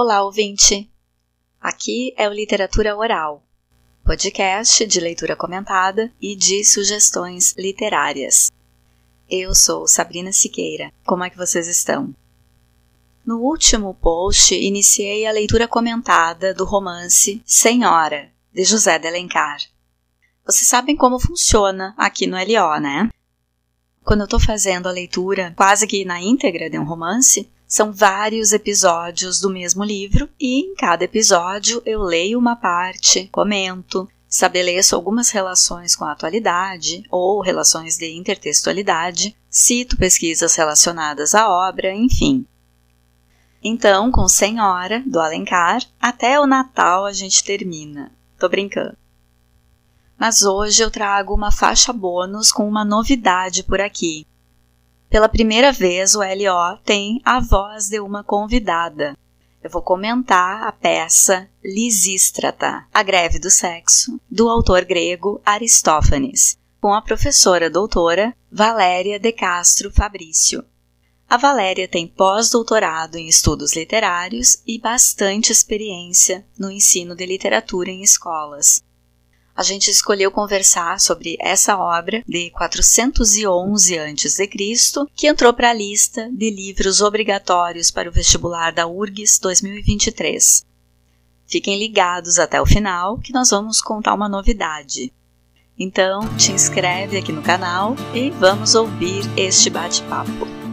Olá, ouvinte! Aqui é o Literatura Oral, podcast de leitura comentada e de sugestões literárias. Eu sou Sabrina Siqueira. Como é que vocês estão? No último post, iniciei a leitura comentada do romance Senhora, de José de Alencar. Vocês sabem como funciona aqui no LO, né? Quando eu estou fazendo a leitura quase que na íntegra de um romance, são vários episódios do mesmo livro e em cada episódio eu leio uma parte, comento, estabeleço algumas relações com a atualidade ou relações de intertextualidade, cito pesquisas relacionadas à obra, enfim. Então, com Senhora, do Alencar, até o Natal a gente termina. Tô brincando. Mas hoje eu trago uma faixa bônus com uma novidade por aqui. Pela primeira vez, o LO tem a voz de uma convidada. Eu vou comentar a peça Lisístrata, A Greve do Sexo, do autor grego Aristófanes, com a professora doutora Valéria de Castro Fabrício. A Valéria tem pós-doutorado em estudos literários e bastante experiência no ensino de literatura em escolas a gente escolheu conversar sobre essa obra de 411 a.C., que entrou para a lista de livros obrigatórios para o vestibular da URGS 2023. Fiquem ligados até o final que nós vamos contar uma novidade. Então, te inscreve aqui no canal e vamos ouvir este bate-papo.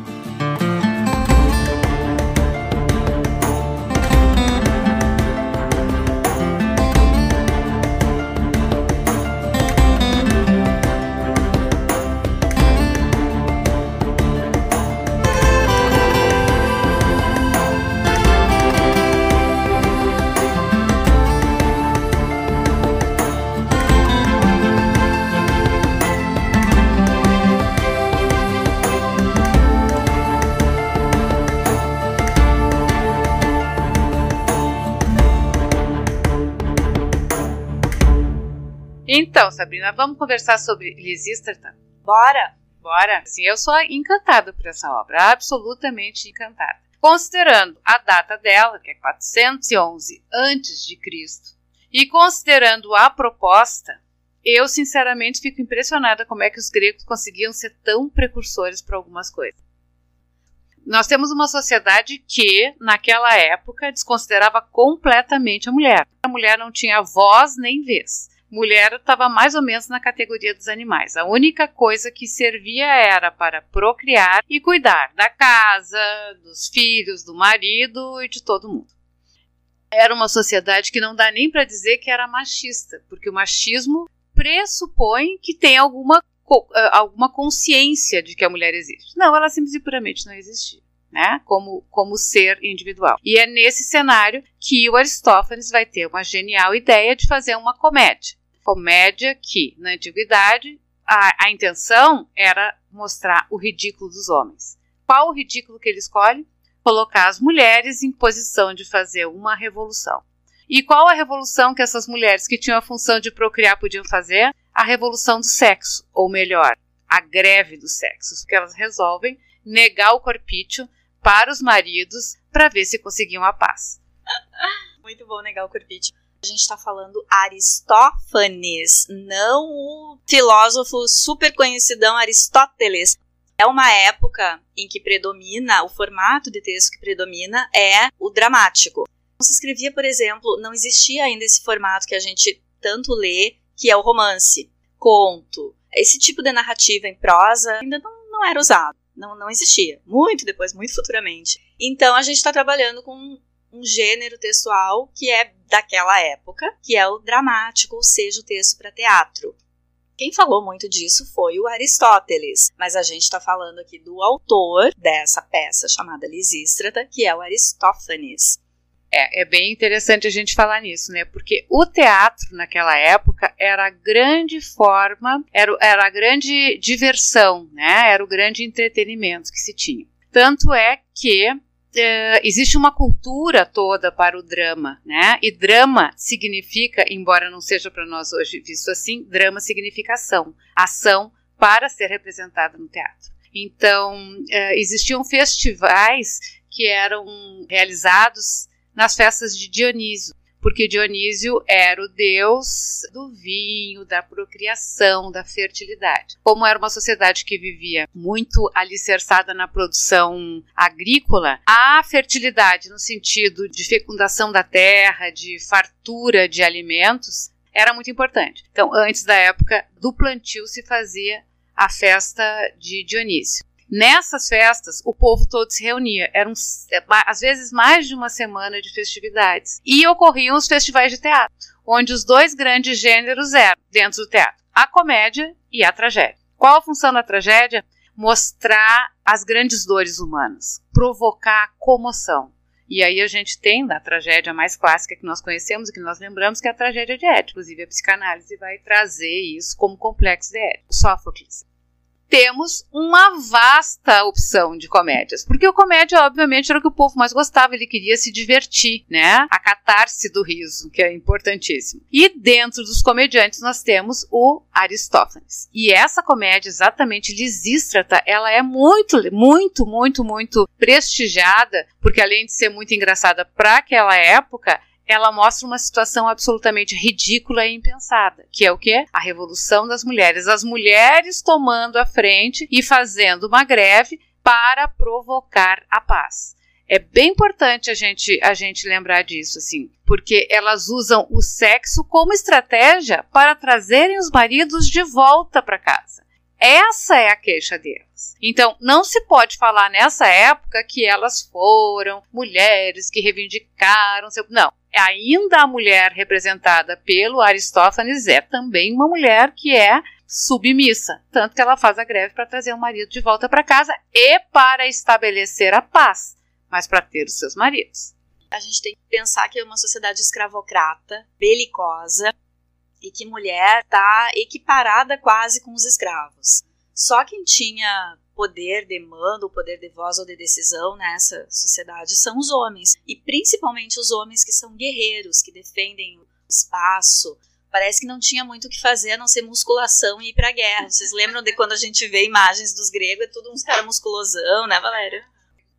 Então, Sabrina, vamos conversar sobre Lisístrata? Bora! Bora! Sim, eu sou encantada por essa obra, absolutamente encantada. Considerando a data dela, que é 411 a.C., e considerando a proposta, eu sinceramente fico impressionada como é que os gregos conseguiam ser tão precursores para algumas coisas. Nós temos uma sociedade que, naquela época, desconsiderava completamente a mulher. A mulher não tinha voz nem vez mulher estava mais ou menos na categoria dos animais. A única coisa que servia era para procriar e cuidar da casa, dos filhos, do marido e de todo mundo. Era uma sociedade que não dá nem para dizer que era machista, porque o machismo pressupõe que tem alguma, eh, alguma consciência de que a mulher existe. Não, ela simplesmente puramente não existia. Né, como, como ser individual. E é nesse cenário que o Aristófanes vai ter uma genial ideia de fazer uma comédia comédia que, na antiguidade, a, a intenção era mostrar o ridículo dos homens. Qual o ridículo que ele escolhe? Colocar as mulheres em posição de fazer uma revolução. E qual a revolução que essas mulheres que tinham a função de procriar podiam fazer? A revolução do sexo, ou melhor, a greve dos sexos, porque elas resolvem negar o corpício para os maridos para ver se conseguiam a paz. Muito bom negar o corpício a gente está falando Aristófanes, não o filósofo super conhecidão Aristóteles. É uma época em que predomina, o formato de texto que predomina é o dramático. Não se escrevia, por exemplo, não existia ainda esse formato que a gente tanto lê, que é o romance, conto. Esse tipo de narrativa em prosa ainda não, não era usado, não, não existia. Muito depois, muito futuramente. Então a gente está trabalhando com um gênero textual que é daquela época, que é o dramático, ou seja, o texto para teatro. Quem falou muito disso foi o Aristóteles, mas a gente está falando aqui do autor dessa peça chamada Lisístrata, que é o Aristófanes. É, é bem interessante a gente falar nisso, né? Porque o teatro naquela época era a grande forma, era, era a grande diversão, né? Era o grande entretenimento que se tinha. Tanto é que uh, existe uma cultura toda para o drama, né? E drama significa, embora não seja para nós hoje visto assim, drama significa ação, ação para ser representada no teatro. Então, uh, existiam festivais que eram realizados nas festas de Dionísio, porque Dionísio era o deus do vinho, da procriação, da fertilidade. Como era uma sociedade que vivia muito alicerçada na produção agrícola, a fertilidade, no sentido de fecundação da terra, de fartura de alimentos, era muito importante. Então, antes da época do plantio, se fazia a festa de Dionísio. Nessas festas, o povo todo se reunia. Eram, é, às vezes, mais de uma semana de festividades. E ocorriam os festivais de teatro, onde os dois grandes gêneros eram, dentro do teatro, a comédia e a tragédia. Qual a função da tragédia? Mostrar as grandes dores humanas, provocar comoção. E aí a gente tem na tragédia mais clássica que nós conhecemos e que nós lembramos, que é a tragédia de Édipo. Inclusive a psicanálise vai trazer isso como complexo de Édipo. Sófocles temos uma vasta opção de comédias. Porque o comédia, obviamente, era o que o povo mais gostava, ele queria se divertir, né? A catarse do riso, que é importantíssimo. E dentro dos comediantes nós temos o Aristófanes. E essa comédia, exatamente Lisístrata, ela é muito, muito, muito, muito prestigiada, porque além de ser muito engraçada para aquela época, ela mostra uma situação absolutamente ridícula e impensada, que é o quê? A revolução das mulheres. As mulheres tomando a frente e fazendo uma greve para provocar a paz. É bem importante a gente, a gente lembrar disso, assim, porque elas usam o sexo como estratégia para trazerem os maridos de volta para casa. Essa é a queixa delas. Então, não se pode falar nessa época que elas foram mulheres que reivindicaram seu. Não ainda a mulher representada pelo Aristófanes é também uma mulher que é submissa, tanto que ela faz a greve para trazer o marido de volta para casa e para estabelecer a paz, mas para ter os seus maridos. A gente tem que pensar que é uma sociedade escravocrata, belicosa, e que mulher está equiparada quase com os escravos. Só quem tinha poder de mando, poder de voz ou de decisão nessa sociedade são os homens. E principalmente os homens que são guerreiros, que defendem o espaço. Parece que não tinha muito o que fazer a não ser musculação e ir pra guerra. Vocês lembram de quando a gente vê imagens dos gregos? É tudo uns caras musculosão, né, Valéria?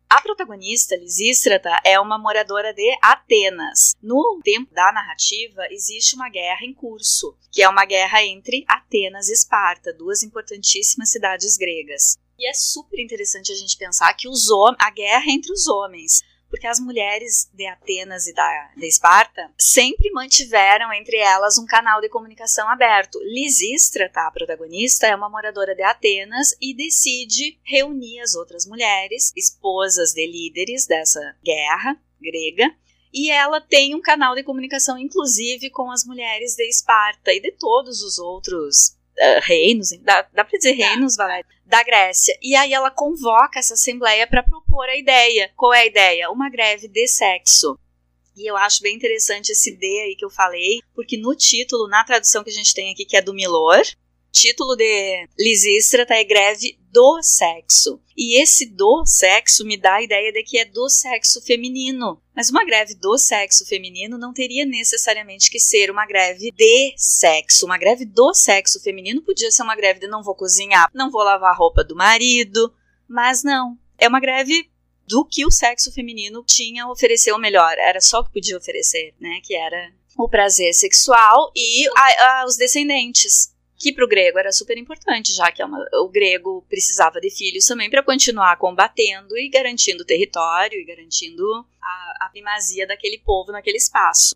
A protagonista, Lisístrata, é uma moradora de Atenas. No tempo da narrativa, existe uma guerra em curso, que é uma guerra entre Atenas e Esparta, duas importantíssimas cidades gregas. E é super interessante a gente pensar que os a guerra entre os homens, porque as mulheres de Atenas e da, de Esparta sempre mantiveram entre elas um canal de comunicação aberto. Lisístra, tá, a protagonista, é uma moradora de Atenas e decide reunir as outras mulheres, esposas de líderes dessa guerra grega, e ela tem um canal de comunicação, inclusive, com as mulheres de Esparta e de todos os outros uh, reinos, dá, dá para dizer reinos, Valéria, da Grécia. E aí ela convoca essa assembleia para propor a ideia. Qual é a ideia? Uma greve de sexo. E eu acho bem interessante esse D aí que eu falei, porque no título, na tradução que a gente tem aqui, que é do Milor, título de Lisístrata é greve do sexo. E esse do sexo me dá a ideia de que é do sexo feminino. Mas uma greve do sexo feminino não teria necessariamente que ser uma greve de sexo. Uma greve do sexo feminino podia ser uma greve de não vou cozinhar, não vou lavar a roupa do marido. Mas não. É uma greve do que o sexo feminino tinha a oferecer o melhor. Era só o que podia oferecer, né? Que era o prazer sexual e a, a, os descendentes que para o grego era super importante, já que é uma, o grego precisava de filhos também para continuar combatendo e garantindo território e garantindo a, a primazia daquele povo naquele espaço.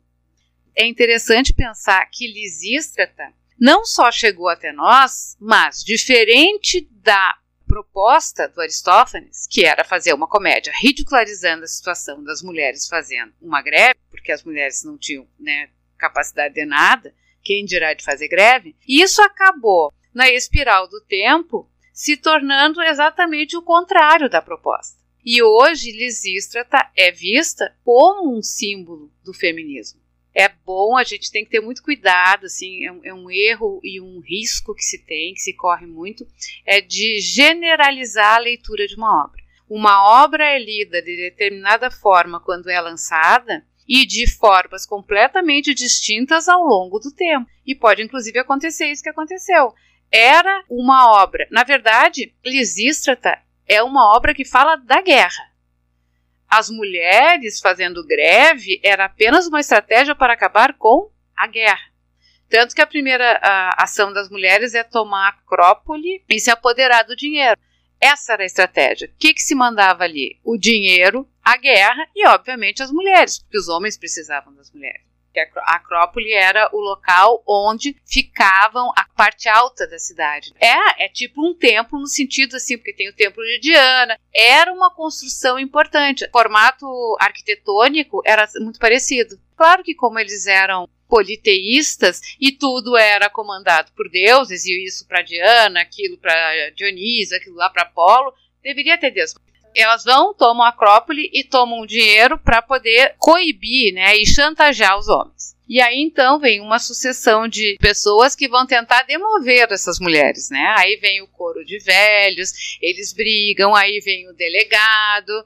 É interessante pensar que Lisístrata não só chegou até nós, mas diferente da proposta do Aristófanes, que era fazer uma comédia ridicularizando a situação das mulheres fazendo uma greve, porque as mulheres não tinham né, capacidade de nada, quem dirá de fazer greve, isso acabou na espiral do tempo se tornando exatamente o contrário da proposta. E hoje Lisístrata é vista como um símbolo do feminismo. É bom, a gente tem que ter muito cuidado, assim, é um, é um erro e um risco que se tem, que se corre muito, é de generalizar a leitura de uma obra. Uma obra é lida de determinada forma quando é lançada, e de formas completamente distintas ao longo do tempo. E pode inclusive acontecer isso que aconteceu. Era uma obra, na verdade, Lisístrata é uma obra que fala da guerra. as mulheres fazendo greve era apenas uma estratégia para acabar com a guerra. Tanto que a primeira a ação das mulheres é tomar a Acrópole e se apoderar do dinheiro. Essa era a estratégia. O que, que se mandava ali? O dinheiro, a guerra e, obviamente, as mulheres, porque os homens precisavam das mulheres que a Acrópole era o local onde ficavam a parte alta da cidade. É, é tipo um templo no sentido assim, porque tem o templo de Diana. Era uma construção importante. O formato arquitetônico era muito parecido. Claro que como eles eram politeístas e tudo era comandado por deuses e isso para Diana, aquilo para Dionísio, aquilo lá para Apolo, deveria ter Deus elas vão, tomam a Acrópole e tomam dinheiro para poder coibir né, e chantagear os homens. E aí então vem uma sucessão de pessoas que vão tentar demover essas mulheres, né? Aí vem o coro de velhos, eles brigam, aí vem o delegado.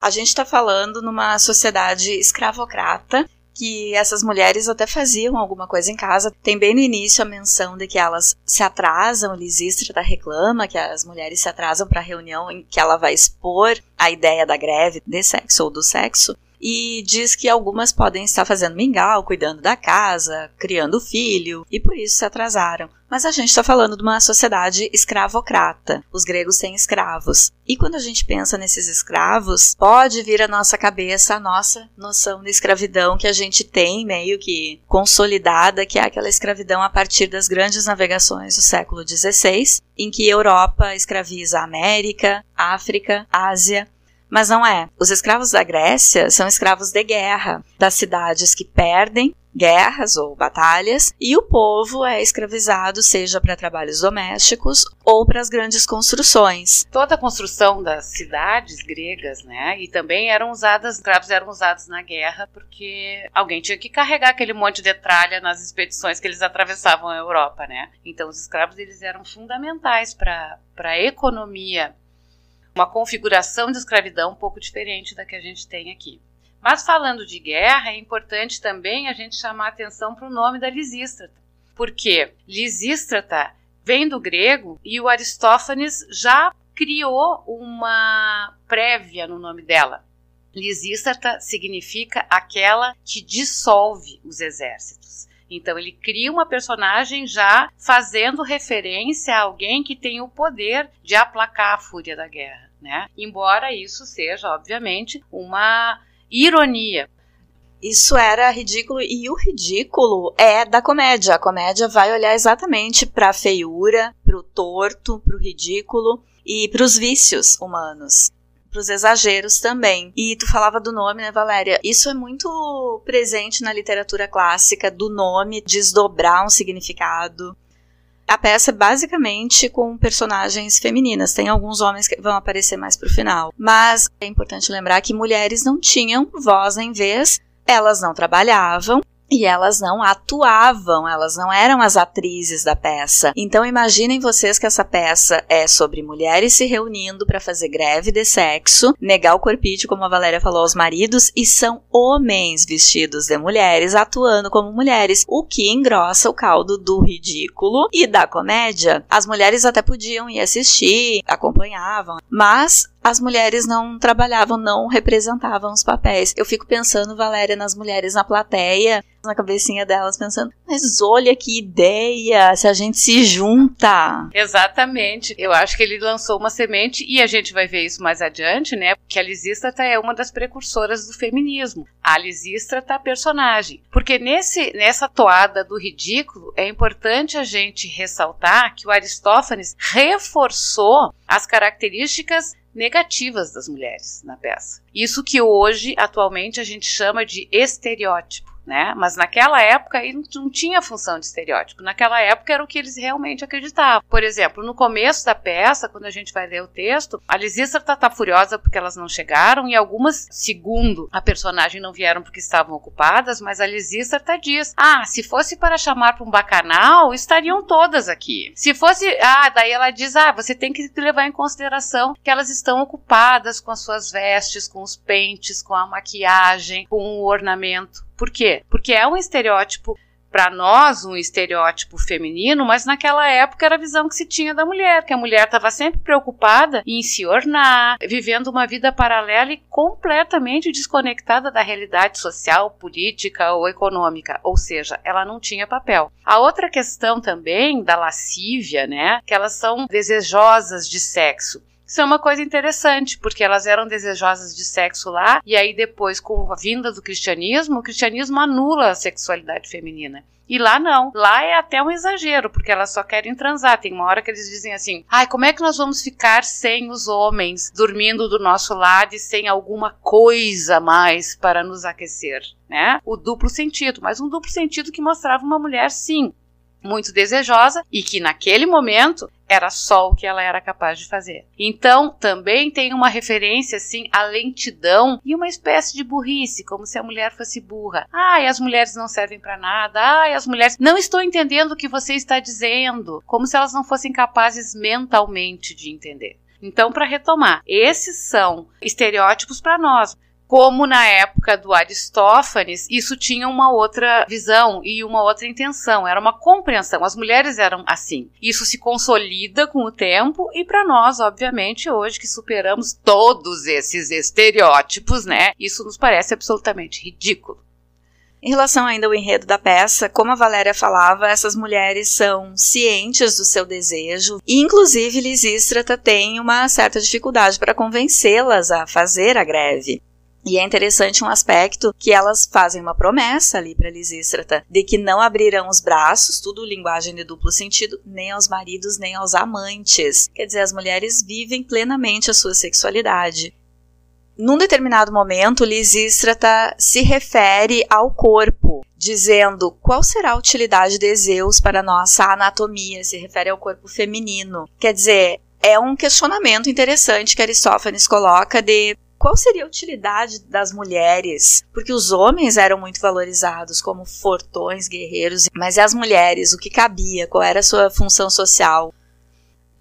A gente está falando numa sociedade escravocrata que essas mulheres até faziam alguma coisa em casa. Tem bem no início a menção de que elas se atrasam, Lisístrata reclama que as mulheres se atrasam para a reunião em que ela vai expor a ideia da greve de sexo ou do sexo e diz que algumas podem estar fazendo mingau, cuidando da casa, criando filho, e por isso se atrasaram. Mas a gente está falando de uma sociedade escravocrata. Os gregos têm escravos. E quando a gente pensa nesses escravos, pode vir à nossa cabeça a nossa noção de escravidão que a gente tem meio que consolidada, que é aquela escravidão a partir das grandes navegações do século XVI, em que Europa escraviza a América, África, Ásia mas não é. Os escravos da Grécia são escravos de guerra, das cidades que perdem guerras ou batalhas, e o povo é escravizado, seja para trabalhos domésticos ou para as grandes construções. Toda a construção das cidades gregas, né, e também eram usadas, escravos eram usados na guerra porque alguém tinha que carregar aquele monte de tralha nas expedições que eles atravessavam a Europa, né? Então os escravos eles eram fundamentais para para a economia uma configuração de escravidão um pouco diferente da que a gente tem aqui. Mas falando de guerra, é importante também a gente chamar atenção para o nome da Lisístrata. Porque Lisístrata vem do grego e o Aristófanes já criou uma prévia no nome dela. Lisístrata significa aquela que dissolve os exércitos. Então ele cria uma personagem já fazendo referência a alguém que tem o poder de aplacar a fúria da guerra né? Embora isso seja, obviamente, uma ironia. Isso era ridículo e o ridículo é da comédia. A comédia vai olhar exatamente para a feiura, para o torto, para o ridículo e para os vícios humanos para os exageros também. E tu falava do nome, né, Valéria? Isso é muito presente na literatura clássica, do nome desdobrar um significado a peça é basicamente com personagens femininas. Tem alguns homens que vão aparecer mais pro final. Mas é importante lembrar que mulheres não tinham voz em vez, elas não trabalhavam, e elas não atuavam, elas não eram as atrizes da peça. Então imaginem vocês que essa peça é sobre mulheres se reunindo para fazer greve de sexo, negar o corpite, como a Valéria falou, aos maridos, e são homens vestidos de mulheres atuando como mulheres, o que engrossa o caldo do ridículo e da comédia. As mulheres até podiam ir assistir, acompanhavam, mas as mulheres não trabalhavam, não representavam os papéis. Eu fico pensando, Valéria, nas mulheres na plateia, na cabecinha delas, pensando, mas olha que ideia, se a gente se junta. Exatamente. Eu acho que ele lançou uma semente, e a gente vai ver isso mais adiante, né? Que a Lisístrata é uma das precursoras do feminismo. A Lisístrata personagem. Porque nesse, nessa toada do ridículo, é importante a gente ressaltar que o Aristófanes reforçou as características negativas das mulheres na peça. Isso que hoje, atualmente, a gente chama de estereótipo né? Mas naquela época ele não tinha função de estereótipo. Naquela época era o que eles realmente acreditavam. Por exemplo, no começo da peça, quando a gente vai ler o texto, a Lisístrata tá, tá furiosa porque elas não chegaram e algumas, segundo a personagem, não vieram porque estavam ocupadas, mas a Lisístrata diz: "Ah, se fosse para chamar para um bacanal, estariam todas aqui. Se fosse, ah, daí ela diz: "Ah, você tem que levar em consideração que elas estão ocupadas com as suas vestes, com os pentes, com a maquiagem, com o ornamento por quê? Porque é um estereótipo para nós um estereótipo feminino, mas naquela época era a visão que se tinha da mulher, que a mulher estava sempre preocupada em se ornar, vivendo uma vida paralela e completamente desconectada da realidade social, política ou econômica, ou seja, ela não tinha papel. A outra questão também da lascívia, né, que elas são desejosas de sexo. Isso é uma coisa interessante, porque elas eram desejosas de sexo lá, e aí depois, com a vinda do cristianismo, o cristianismo anula a sexualidade feminina. E lá não. Lá é até um exagero, porque elas só querem transar. Tem uma hora que eles dizem assim: ai, como é que nós vamos ficar sem os homens dormindo do nosso lado e sem alguma coisa mais para nos aquecer? Né? O duplo sentido, mas um duplo sentido que mostrava uma mulher, sim, muito desejosa e que naquele momento era só o que ela era capaz de fazer. Então, também tem uma referência assim à lentidão e uma espécie de burrice, como se a mulher fosse burra. Ai, as mulheres não servem para nada. Ai, as mulheres não estou entendendo o que você está dizendo, como se elas não fossem capazes mentalmente de entender. Então, para retomar, esses são estereótipos para nós como na época do Aristófanes, isso tinha uma outra visão e uma outra intenção, era uma compreensão. As mulheres eram assim. Isso se consolida com o tempo e para nós, obviamente, hoje que superamos todos esses estereótipos, né? Isso nos parece absolutamente ridículo. Em relação ainda ao enredo da peça, como a Valéria falava, essas mulheres são cientes do seu desejo e, inclusive, Lisístrata tem uma certa dificuldade para convencê-las a fazer a greve. E é interessante um aspecto que elas fazem uma promessa ali para Lisístrata de que não abrirão os braços, tudo linguagem de duplo sentido, nem aos maridos nem aos amantes. Quer dizer, as mulheres vivem plenamente a sua sexualidade. Num determinado momento, Lisístrata se refere ao corpo, dizendo qual será a utilidade de Zeus para nossa anatomia, se refere ao corpo feminino. Quer dizer, é um questionamento interessante que Aristófanes coloca de qual seria a utilidade das mulheres? Porque os homens eram muito valorizados como fortões, guerreiros, mas e as mulheres? O que cabia? Qual era a sua função social?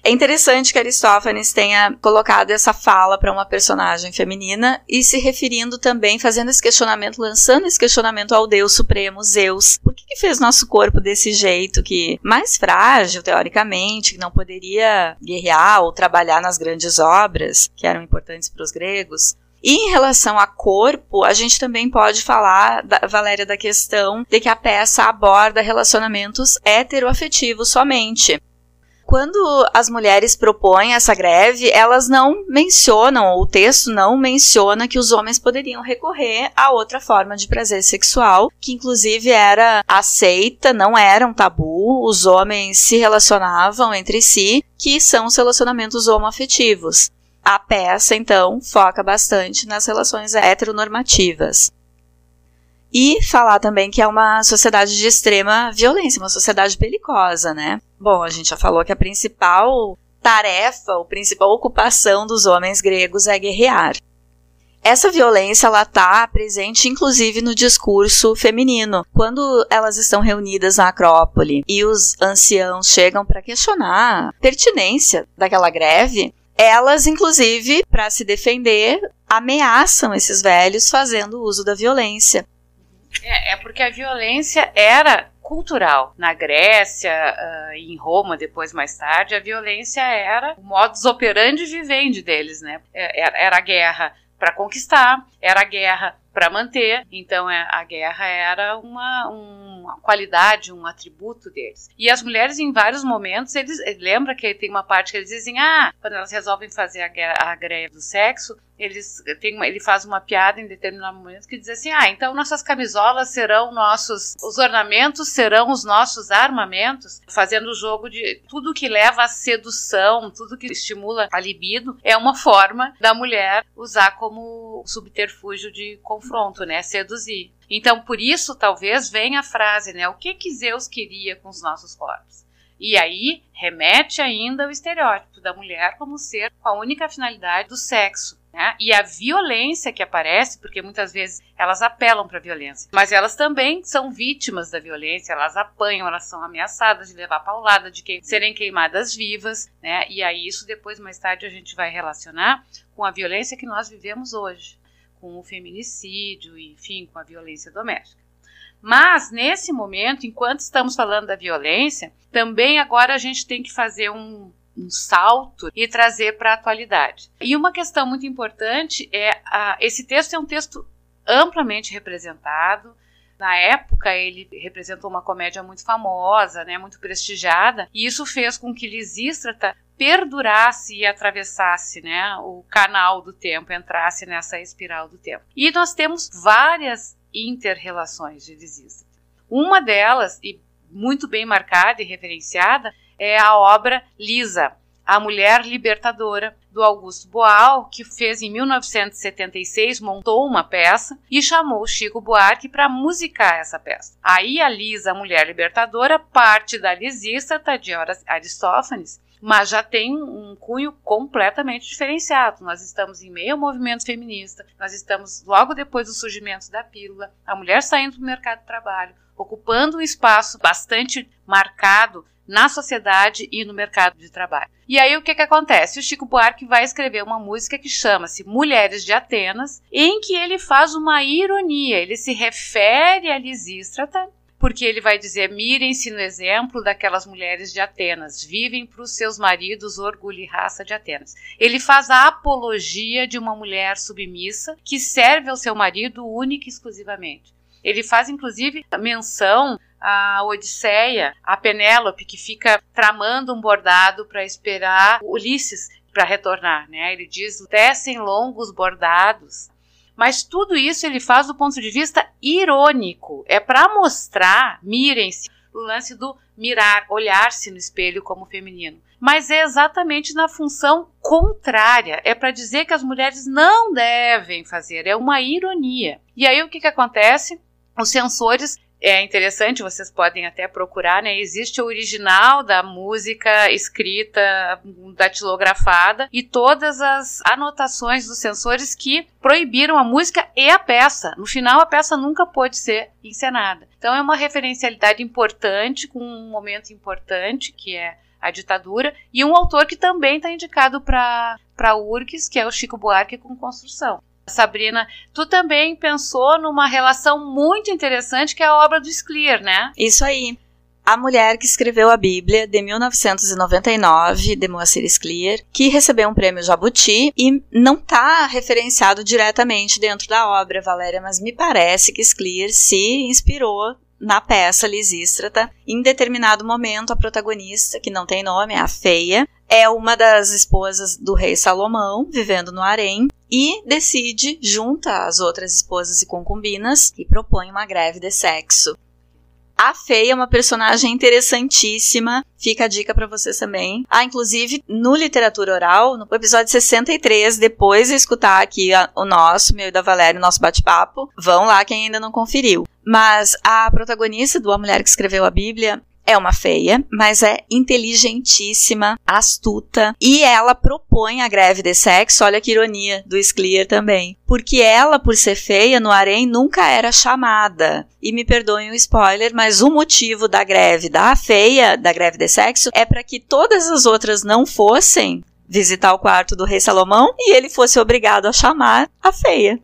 É interessante que Aristófanes tenha colocado essa fala para uma personagem feminina e se referindo também, fazendo esse questionamento, lançando esse questionamento ao Deus Supremo, Zeus. Por que, que fez nosso corpo desse jeito, que mais frágil, teoricamente, que não poderia guerrear ou trabalhar nas grandes obras que eram importantes para os gregos? E em relação a corpo, a gente também pode falar, da, Valéria, da questão de que a peça aborda relacionamentos heteroafetivos somente quando as mulheres propõem essa greve, elas não mencionam, o texto não menciona que os homens poderiam recorrer a outra forma de prazer sexual, que inclusive era aceita, não era um tabu, os homens se relacionavam entre si, que são os relacionamentos homoafetivos. A peça, então, foca bastante nas relações heteronormativas. E falar também que é uma sociedade de extrema violência, uma sociedade belicosa, né? Bom, a gente já falou que a principal tarefa, a principal ocupação dos homens gregos é guerrear. Essa violência ela está presente inclusive no discurso feminino. Quando elas estão reunidas na Acrópole e os anciãos chegam para questionar a pertinência daquela greve, elas inclusive para se defender ameaçam esses velhos fazendo uso da violência. É, é porque a violência era cultural. Na Grécia e em Roma, depois mais tarde, a violência era o modus operandi vivendi deles, né? É, era, era a guerra para conquistar, era a guerra para manter. Então é, a guerra era uma, uma qualidade, um atributo deles. E as mulheres, em vários momentos, eles lembra que tem uma parte que eles dizem, ah, quando elas resolvem fazer a, guerra, a greve do sexo, eles tem ele faz uma piada em determinado momento que diz assim: "Ah, então nossas camisolas serão nossos, os ornamentos serão os nossos armamentos", fazendo o jogo de tudo que leva à sedução, tudo que estimula a libido é uma forma da mulher usar como subterfúgio de confronto, né, seduzir. Então, por isso talvez venha a frase, né, o que que Zeus queria com os nossos corpos? E aí remete ainda ao estereótipo da mulher como ser com a única finalidade do sexo. Né? E a violência que aparece, porque muitas vezes elas apelam para a violência, mas elas também são vítimas da violência, elas apanham, elas são ameaçadas de levar paulada, de que, serem queimadas vivas, né? E aí isso depois, mais tarde, a gente vai relacionar com a violência que nós vivemos hoje, com o feminicídio, enfim, com a violência doméstica. Mas nesse momento, enquanto estamos falando da violência, também agora a gente tem que fazer um, um salto e trazer para a atualidade. E uma questão muito importante é a, esse texto é um texto amplamente representado. Na época, ele representou uma comédia muito famosa, né, muito prestigiada, e isso fez com que Lisístrata perdurasse e atravessasse né, o canal do tempo, entrasse nessa espiral do tempo. E nós temos várias interrelações de Lisístrata. Uma delas, e muito bem marcada e referenciada, é a obra Lisa, a mulher libertadora do Augusto Boal, que fez em 1976, montou uma peça e chamou Chico Buarque para musicar essa peça. Aí a Lisa, a mulher libertadora, parte da Lisístrata de Aristófanes, mas já tem um cunho completamente diferenciado. Nós estamos em meio ao movimento feminista, nós estamos logo depois do surgimento da pílula, a mulher saindo do mercado de trabalho, ocupando um espaço bastante marcado na sociedade e no mercado de trabalho. E aí o que, que acontece? O Chico Buarque vai escrever uma música que chama-se Mulheres de Atenas, em que ele faz uma ironia, ele se refere a Lisístrata, porque ele vai dizer: mirem-se no exemplo daquelas mulheres de Atenas, vivem para os seus maridos orgulho e raça de Atenas. Ele faz a apologia de uma mulher submissa que serve ao seu marido única e exclusivamente. Ele faz inclusive menção a Odisseia, a Penélope, que fica tramando um bordado para esperar Ulisses para retornar. Né? Ele diz: tecem longos bordados. Mas tudo isso ele faz do ponto de vista irônico. É para mostrar, mirem-se, o lance do mirar, olhar-se no espelho como feminino. Mas é exatamente na função contrária. É para dizer que as mulheres não devem fazer. É uma ironia. E aí o que, que acontece? Os censores é interessante, vocês podem até procurar, né? Existe o original da música escrita, datilografada e todas as anotações dos censores que proibiram a música e a peça. No final, a peça nunca pôde ser encenada. Então, é uma referencialidade importante, com um momento importante, que é a ditadura, e um autor que também está indicado para a URGS, que é o Chico Buarque com Construção. Sabrina, tu também pensou numa relação muito interessante que é a obra do Sclier, né? Isso aí. A mulher que escreveu a Bíblia de 1999, de Moacir Sclier, que recebeu um prêmio Jabuti e não está referenciado diretamente dentro da obra, Valéria, mas me parece que Sclier se inspirou na peça Lisístrata. Em determinado momento, a protagonista, que não tem nome, é a Feia, é uma das esposas do rei Salomão, vivendo no harém, e decide, junta as outras esposas e concubinas, e propõe uma greve de sexo. A Feia é uma personagem interessantíssima. Fica a dica para vocês também. Ah, inclusive, no Literatura Oral, no episódio 63, depois de escutar aqui a, o nosso, meu e da Valéria, o nosso bate-papo, vão lá quem ainda não conferiu. Mas a protagonista do A Mulher que Escreveu a Bíblia é uma feia, mas é inteligentíssima, astuta, e ela propõe a greve de sexo, olha que ironia do Sclier também. Porque ela, por ser feia, no harém nunca era chamada. E me perdoem o spoiler, mas o motivo da greve da feia, da greve de sexo, é para que todas as outras não fossem visitar o quarto do rei Salomão e ele fosse obrigado a chamar a feia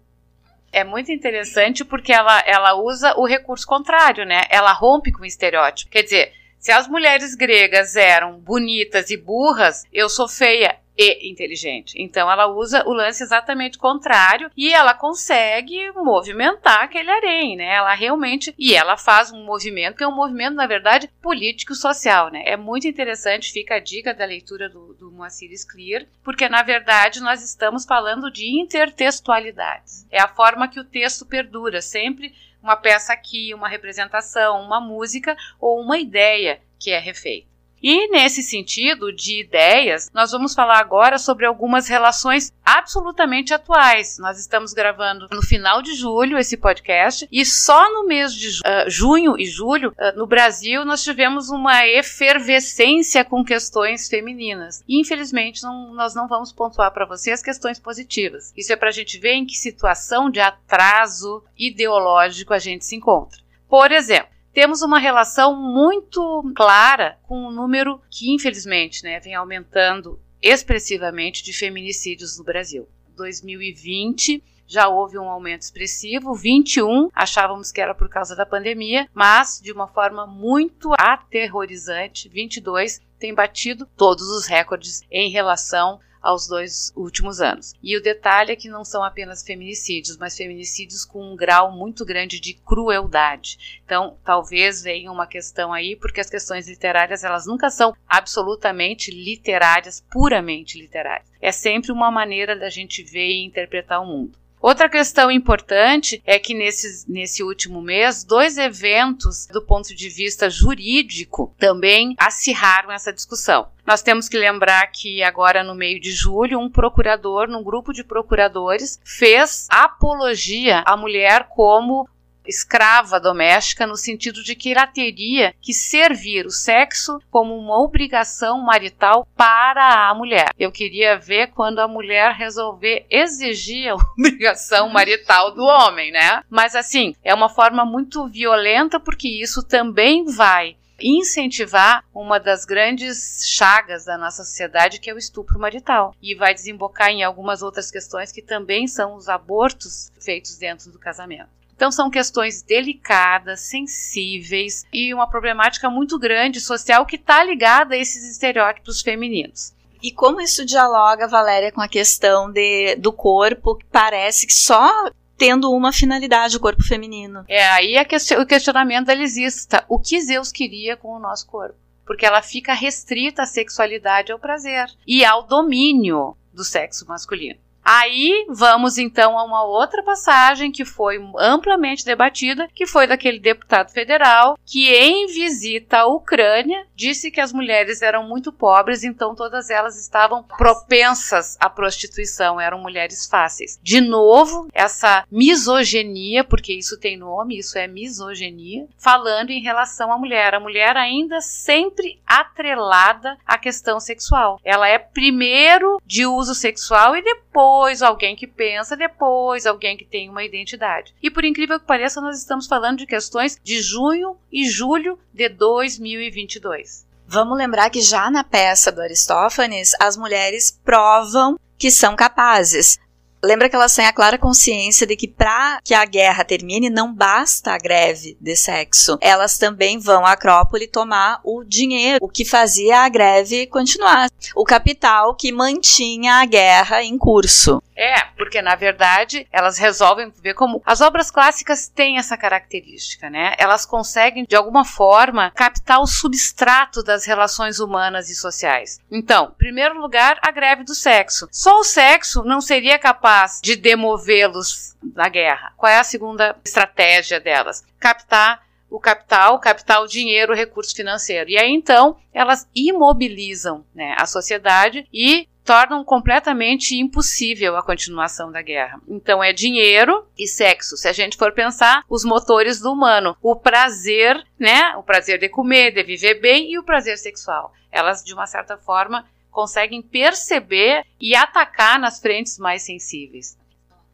é muito interessante porque ela, ela usa o recurso contrário, né? Ela rompe com o estereótipo. Quer dizer, se as mulheres gregas eram bonitas e burras, eu sou feia e inteligente. Então ela usa o lance exatamente contrário e ela consegue movimentar aquele harém, né? Ela realmente e ela faz um movimento que é um movimento na verdade político social, né? É muito interessante, fica a dica da leitura do, do Moacir Sclier, porque na verdade nós estamos falando de intertextualidades. É a forma que o texto perdura, sempre uma peça aqui, uma representação, uma música ou uma ideia que é refeita. E nesse sentido de ideias, nós vamos falar agora sobre algumas relações absolutamente atuais. Nós estamos gravando no final de julho esse podcast e só no mês de uh, junho e julho, uh, no Brasil, nós tivemos uma efervescência com questões femininas. E, infelizmente, não, nós não vamos pontuar para vocês questões positivas. Isso é para a gente ver em que situação de atraso ideológico a gente se encontra. Por exemplo, temos uma relação muito clara com o número que, infelizmente, né, vem aumentando expressivamente de feminicídios no Brasil. 2020 já houve um aumento expressivo. 21 achávamos que era por causa da pandemia, mas de uma forma muito aterrorizante, 22 tem batido todos os recordes em relação aos dois últimos anos. E o detalhe é que não são apenas feminicídios, mas feminicídios com um grau muito grande de crueldade. Então, talvez venha uma questão aí, porque as questões literárias elas nunca são absolutamente literárias, puramente literárias. É sempre uma maneira da gente ver e interpretar o mundo. Outra questão importante é que nesse, nesse último mês, dois eventos do ponto de vista jurídico também acirraram essa discussão. Nós temos que lembrar que agora no meio de julho, um procurador, num grupo de procuradores, fez apologia à mulher como escrava doméstica no sentido de que ela teria que servir o sexo como uma obrigação marital para a mulher. Eu queria ver quando a mulher resolver exigir a obrigação marital do homem, né? Mas assim, é uma forma muito violenta porque isso também vai incentivar uma das grandes chagas da nossa sociedade, que é o estupro marital, e vai desembocar em algumas outras questões que também são os abortos feitos dentro do casamento. Então são questões delicadas, sensíveis e uma problemática muito grande social que está ligada a esses estereótipos femininos. E como isso dialoga, Valéria, com a questão de, do corpo, que parece que só tendo uma finalidade, o corpo feminino. É, aí é o questionamento da lisista. O que Zeus queria com o nosso corpo? Porque ela fica restrita à sexualidade ao prazer e ao domínio do sexo masculino. Aí vamos então a uma outra passagem que foi amplamente debatida, que foi daquele deputado federal que, em visita à Ucrânia, disse que as mulheres eram muito pobres, então todas elas estavam propensas à prostituição, eram mulheres fáceis. De novo, essa misoginia, porque isso tem nome, isso é misoginia, falando em relação à mulher. A mulher ainda sempre atrelada à questão sexual. Ela é primeiro de uso sexual e depois depois alguém que pensa, depois alguém que tem uma identidade. E por incrível que pareça, nós estamos falando de questões de junho e julho de 2022. Vamos lembrar que já na peça do Aristófanes, as mulheres provam que são capazes. Lembra que elas têm a clara consciência de que para que a guerra termine não basta a greve de sexo. Elas também vão à Acrópole tomar o dinheiro, o que fazia a greve continuar. O capital que mantinha a guerra em curso. É, porque na verdade elas resolvem ver como as obras clássicas têm essa característica, né? Elas conseguem de alguma forma captar o substrato das relações humanas e sociais. Então, em primeiro lugar, a greve do sexo. Só o sexo não seria capaz de demovê-los da guerra. Qual é a segunda estratégia delas? Captar o capital, capital, dinheiro, recurso financeiro. E aí então elas imobilizam né, a sociedade e tornam completamente impossível a continuação da guerra. Então é dinheiro e sexo. Se a gente for pensar os motores do humano, o prazer, né, o prazer de comer, de viver bem e o prazer sexual. Elas de uma certa forma conseguem perceber e atacar nas frentes mais sensíveis.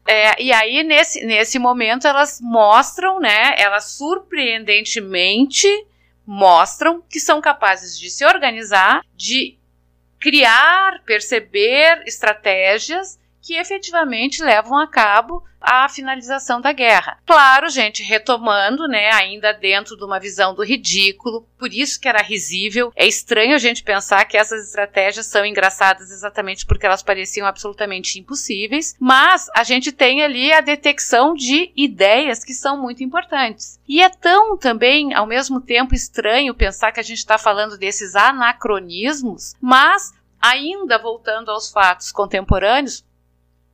É, e aí, nesse, nesse momento, elas mostram, né? Elas surpreendentemente mostram que são capazes de se organizar, de criar, perceber estratégias que efetivamente levam a cabo a finalização da guerra. Claro, gente, retomando, né, ainda dentro de uma visão do ridículo, por isso que era risível. É estranho a gente pensar que essas estratégias são engraçadas exatamente porque elas pareciam absolutamente impossíveis, mas a gente tem ali a detecção de ideias que são muito importantes. E é tão também, ao mesmo tempo, estranho pensar que a gente está falando desses anacronismos, mas ainda voltando aos fatos contemporâneos,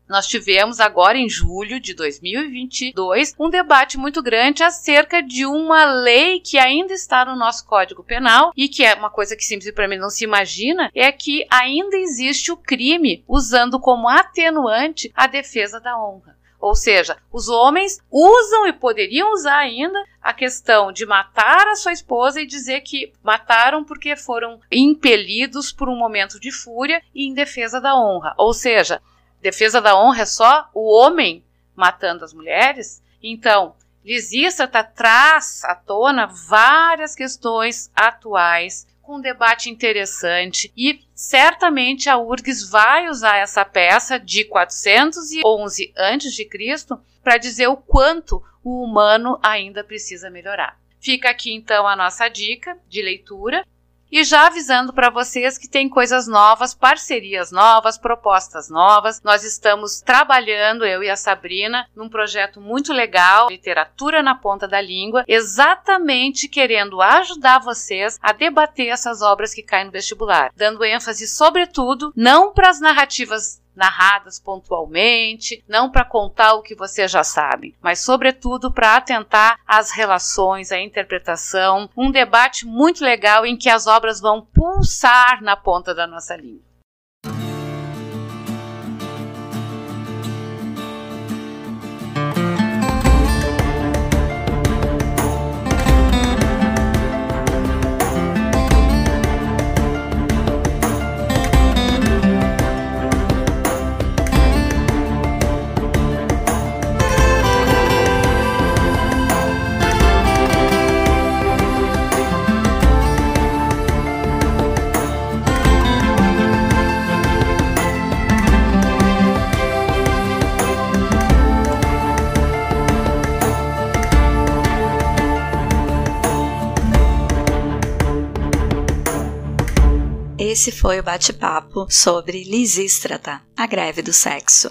nós tivemos agora em julho de 2022 um debate muito grande acerca de uma lei que ainda está no nosso Código Penal e que é uma coisa que simplesmente não se imagina é que ainda existe o crime usando como atenuante a defesa da honra. Ou seja, os homens usam e poderiam usar ainda a questão de matar a sua esposa e dizer que mataram porque foram impelidos por um momento de fúria e em defesa da honra. Ou seja, defesa da honra é só o homem matando as mulheres? Então, Lisístrata traz à tona várias questões atuais com um debate interessante e certamente a URGS vai usar essa peça de 411 a.C. para dizer o quanto o humano ainda precisa melhorar. Fica aqui então a nossa dica de leitura e já avisando para vocês que tem coisas novas, parcerias novas, propostas novas. Nós estamos trabalhando, eu e a Sabrina, num projeto muito legal, Literatura na Ponta da Língua, exatamente querendo ajudar vocês a debater essas obras que caem no vestibular, dando ênfase, sobretudo, não para as narrativas narradas pontualmente, não para contar o que você já sabe, mas sobretudo para atentar às relações, à interpretação, um debate muito legal em que as obras vão pulsar na ponta da nossa língua. Esse foi o bate-papo sobre Lisístrata, a greve do sexo,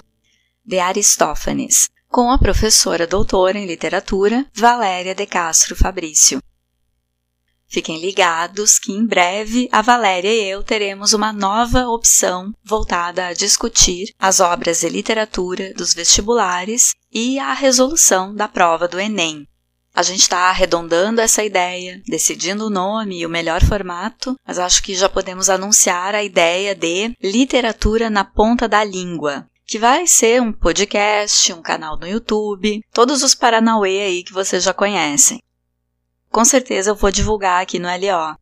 de Aristófanes, com a professora doutora em literatura Valéria de Castro Fabrício. Fiquem ligados que em breve a Valéria e eu teremos uma nova opção voltada a discutir as obras de literatura dos vestibulares e a resolução da prova do Enem. A gente está arredondando essa ideia, decidindo o nome e o melhor formato, mas acho que já podemos anunciar a ideia de literatura na ponta da língua, que vai ser um podcast, um canal no YouTube, todos os Paranauê aí que vocês já conhecem. Com certeza eu vou divulgar aqui no LO.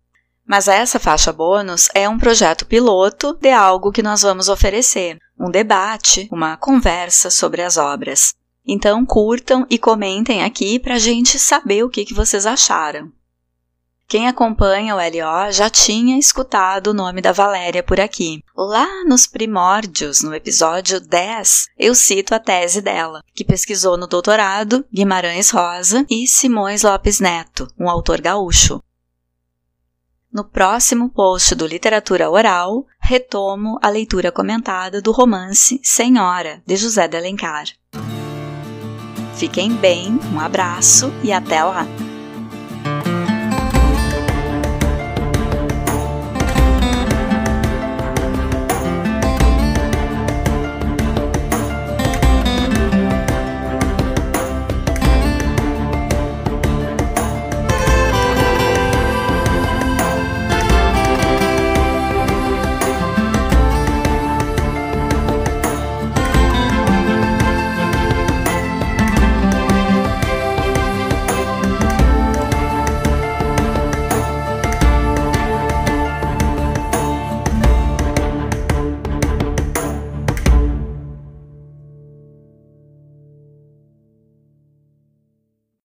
Mas essa faixa bônus é um projeto piloto de algo que nós vamos oferecer, um debate, uma conversa sobre as obras. Então curtam e comentem aqui para a gente saber o que, que vocês acharam. Quem acompanha o LO já tinha escutado o nome da Valéria por aqui. Lá nos primórdios, no episódio 10, eu cito a tese dela, que pesquisou no doutorado Guimarães Rosa e Simões Lopes Neto, um autor gaúcho. No próximo post do Literatura Oral, retomo a leitura comentada do romance Senhora, de José de Alencar. Fiquem bem, um abraço e até lá!